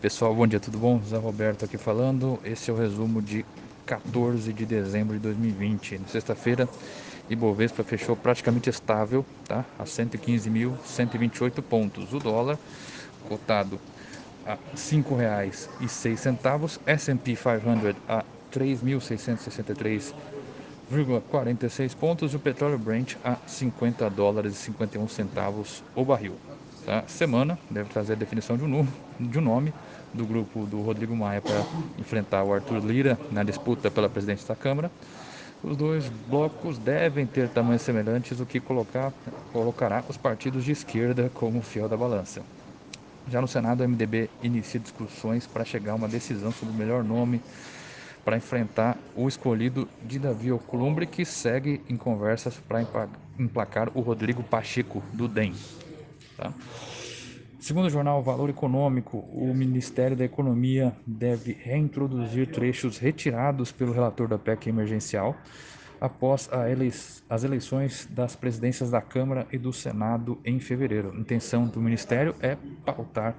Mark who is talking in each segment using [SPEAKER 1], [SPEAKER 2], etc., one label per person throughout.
[SPEAKER 1] Pessoal, bom dia, tudo bom? Zé Roberto aqui falando. Esse é o resumo de 14 de dezembro de 2020. Na sexta-feira, Ibovespa fechou praticamente estável, tá? A 115.128 pontos. O dólar cotado a R$ 5,06, S&P 500 a 3.663,46 pontos e o petróleo Brent a 50 dólares e 51 centavos o barril. Tá? Semana deve trazer a definição de um, de um nome do grupo do Rodrigo Maia para enfrentar o Arthur Lira na disputa pela presidência da Câmara. Os dois blocos devem ter tamanhos semelhantes, o que colocar, colocará os partidos de esquerda como fiel da balança. Já no Senado, o MDB inicia discussões para chegar a uma decisão sobre o melhor nome para enfrentar o escolhido de Davi Alcolumbre, que segue em conversas para emplacar o Rodrigo Pacheco, do DEM. Tá? Segundo o jornal Valor Econômico, o Ministério da Economia deve reintroduzir trechos retirados pelo relator da PEC emergencial após elei as eleições das presidências da Câmara e do Senado em fevereiro. A intenção do Ministério é pautar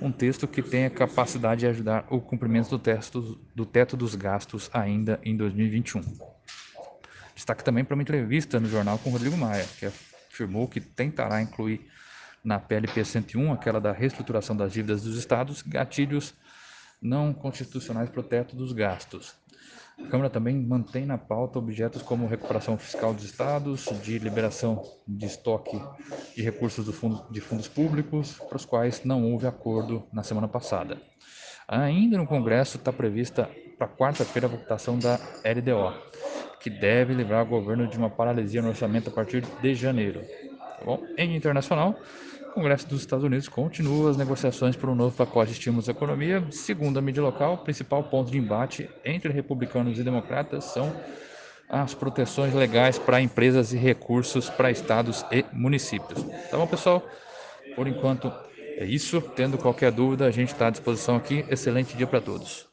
[SPEAKER 1] um texto que tenha capacidade de ajudar o cumprimento do, texto, do teto dos gastos ainda em 2021. Destaque também para uma entrevista no jornal com Rodrigo Maia, que afirmou que tentará incluir na PLP 101, aquela da reestruturação das dívidas dos estados, gatilhos não constitucionais para o teto dos gastos. A Câmara também mantém na pauta objetos como recuperação fiscal dos estados, de liberação de estoque de recursos do fundo, de fundos públicos, para os quais não houve acordo na semana passada. Ainda no Congresso está prevista para quarta-feira a votação da LDO, que deve livrar o governo de uma paralisia no orçamento a partir de janeiro. Tá bom, em internacional, Congresso dos Estados Unidos continua as negociações por um novo pacote de estímulos à economia. Segundo a mídia local, o principal ponto de embate entre republicanos e democratas são as proteções legais para empresas e recursos para estados e municípios. Tá bom, pessoal? Por enquanto é isso. Tendo qualquer dúvida, a gente está à disposição aqui. Excelente dia para todos.